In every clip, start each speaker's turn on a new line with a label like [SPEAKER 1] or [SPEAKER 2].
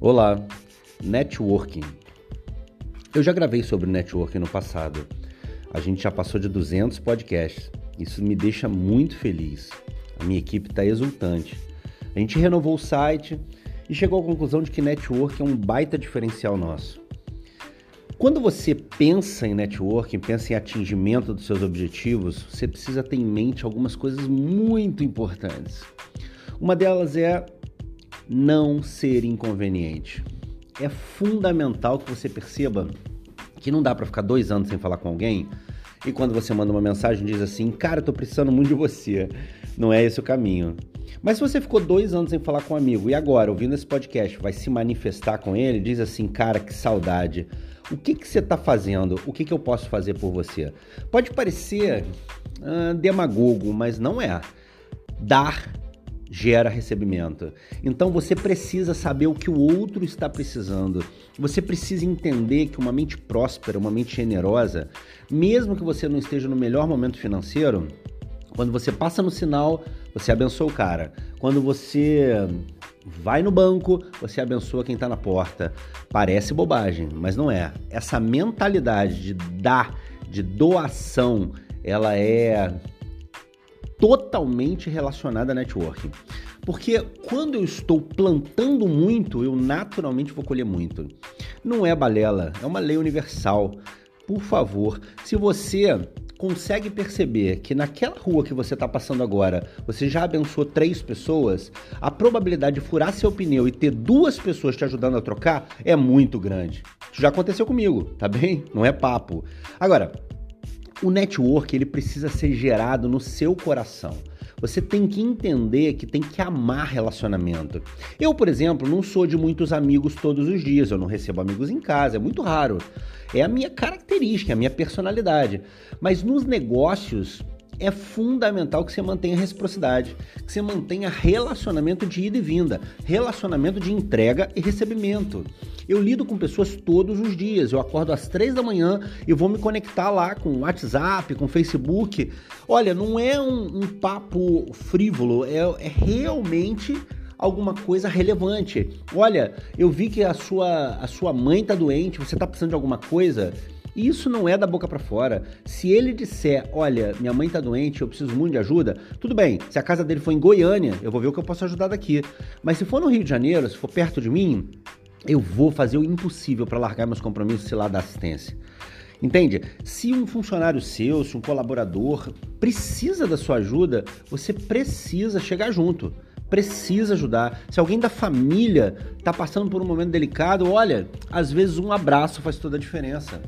[SPEAKER 1] Olá, networking. Eu já gravei sobre networking no passado. A gente já passou de 200 podcasts. Isso me deixa muito feliz. A minha equipe está exultante. A gente renovou o site e chegou à conclusão de que networking é um baita diferencial nosso. Quando você pensa em networking, pensa em atingimento dos seus objetivos, você precisa ter em mente algumas coisas muito importantes. Uma delas é não ser inconveniente. É fundamental que você perceba que não dá para ficar dois anos sem falar com alguém e quando você manda uma mensagem diz assim, cara, eu tô precisando muito de você. Não é esse o caminho. Mas se você ficou dois anos sem falar com um amigo e agora, ouvindo esse podcast, vai se manifestar com ele, diz assim, cara, que saudade. O que, que você está fazendo? O que, que eu posso fazer por você? Pode parecer uh, demagogo, mas não é. Dar gera recebimento. Então você precisa saber o que o outro está precisando. Você precisa entender que uma mente próspera, uma mente generosa, mesmo que você não esteja no melhor momento financeiro, quando você passa no sinal, você abençoa o cara. Quando você vai no banco, você abençoa quem está na porta. Parece bobagem, mas não é. Essa mentalidade de dar, de doação, ela é totalmente relacionada a networking. Porque quando eu estou plantando muito, eu naturalmente vou colher muito. Não é balela, é uma lei universal. Por favor, se você consegue perceber que naquela rua que você está passando agora, você já abençoou três pessoas, a probabilidade de furar seu pneu e ter duas pessoas te ajudando a trocar é muito grande. Isso já aconteceu comigo, tá bem? Não é papo. Agora, o network ele precisa ser gerado no seu coração. Você tem que entender que tem que amar relacionamento. Eu, por exemplo, não sou de muitos amigos todos os dias, eu não recebo amigos em casa, é muito raro. É a minha característica, é a minha personalidade. Mas nos negócios, é fundamental que você mantenha reciprocidade, que você mantenha relacionamento de ida e vinda, relacionamento de entrega e recebimento. Eu lido com pessoas todos os dias. Eu acordo às três da manhã e vou me conectar lá com WhatsApp, com Facebook. Olha, não é um, um papo frívolo, é, é realmente alguma coisa relevante. Olha, eu vi que a sua, a sua mãe tá doente, você tá precisando de alguma coisa. Isso não é da boca para fora. Se ele disser, olha, minha mãe tá doente, eu preciso muito de ajuda, tudo bem. Se a casa dele for em Goiânia, eu vou ver o que eu posso ajudar daqui. Mas se for no Rio de Janeiro, se for perto de mim, eu vou fazer o impossível para largar meus compromissos lá dar assistência. Entende? Se um funcionário seu, se um colaborador precisa da sua ajuda, você precisa chegar junto. Precisa ajudar. Se alguém da família está passando por um momento delicado, olha, às vezes um abraço faz toda a diferença.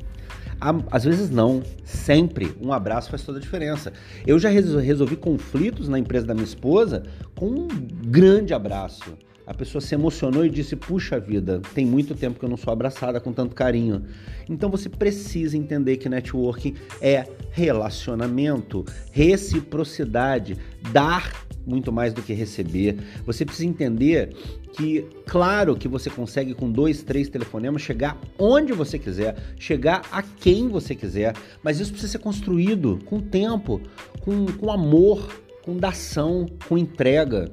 [SPEAKER 1] Às vezes não, sempre um abraço faz toda a diferença. Eu já resolvi conflitos na empresa da minha esposa com um grande abraço. A pessoa se emocionou e disse: Puxa vida, tem muito tempo que eu não sou abraçada com tanto carinho. Então você precisa entender que networking é relacionamento, reciprocidade, dar muito mais do que receber. Você precisa entender que, claro, que você consegue com dois, três telefonemas chegar onde você quiser, chegar a quem você quiser, mas isso precisa ser construído com tempo, com, com amor, com dação, com entrega.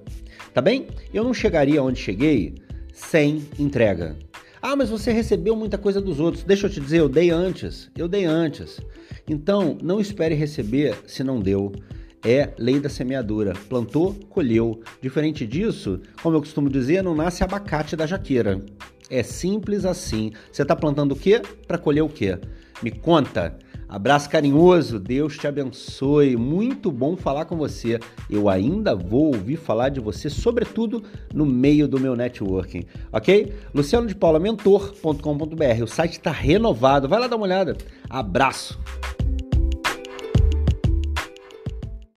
[SPEAKER 1] Tá bem? Eu não chegaria onde cheguei sem entrega. Ah, mas você recebeu muita coisa dos outros. Deixa eu te dizer, eu dei antes. Eu dei antes. Então, não espere receber se não deu é lei da semeadura. Plantou, colheu. Diferente disso, como eu costumo dizer, não nasce abacate da jaqueira. É simples assim. Você está plantando o quê? Para colher o quê? Me conta. Abraço carinhoso, Deus te abençoe. Muito bom falar com você. Eu ainda vou ouvir falar de você, sobretudo no meio do meu networking, ok? Luciano de Paula, mentor.com.br. O site está renovado. Vai lá dar uma olhada. Abraço.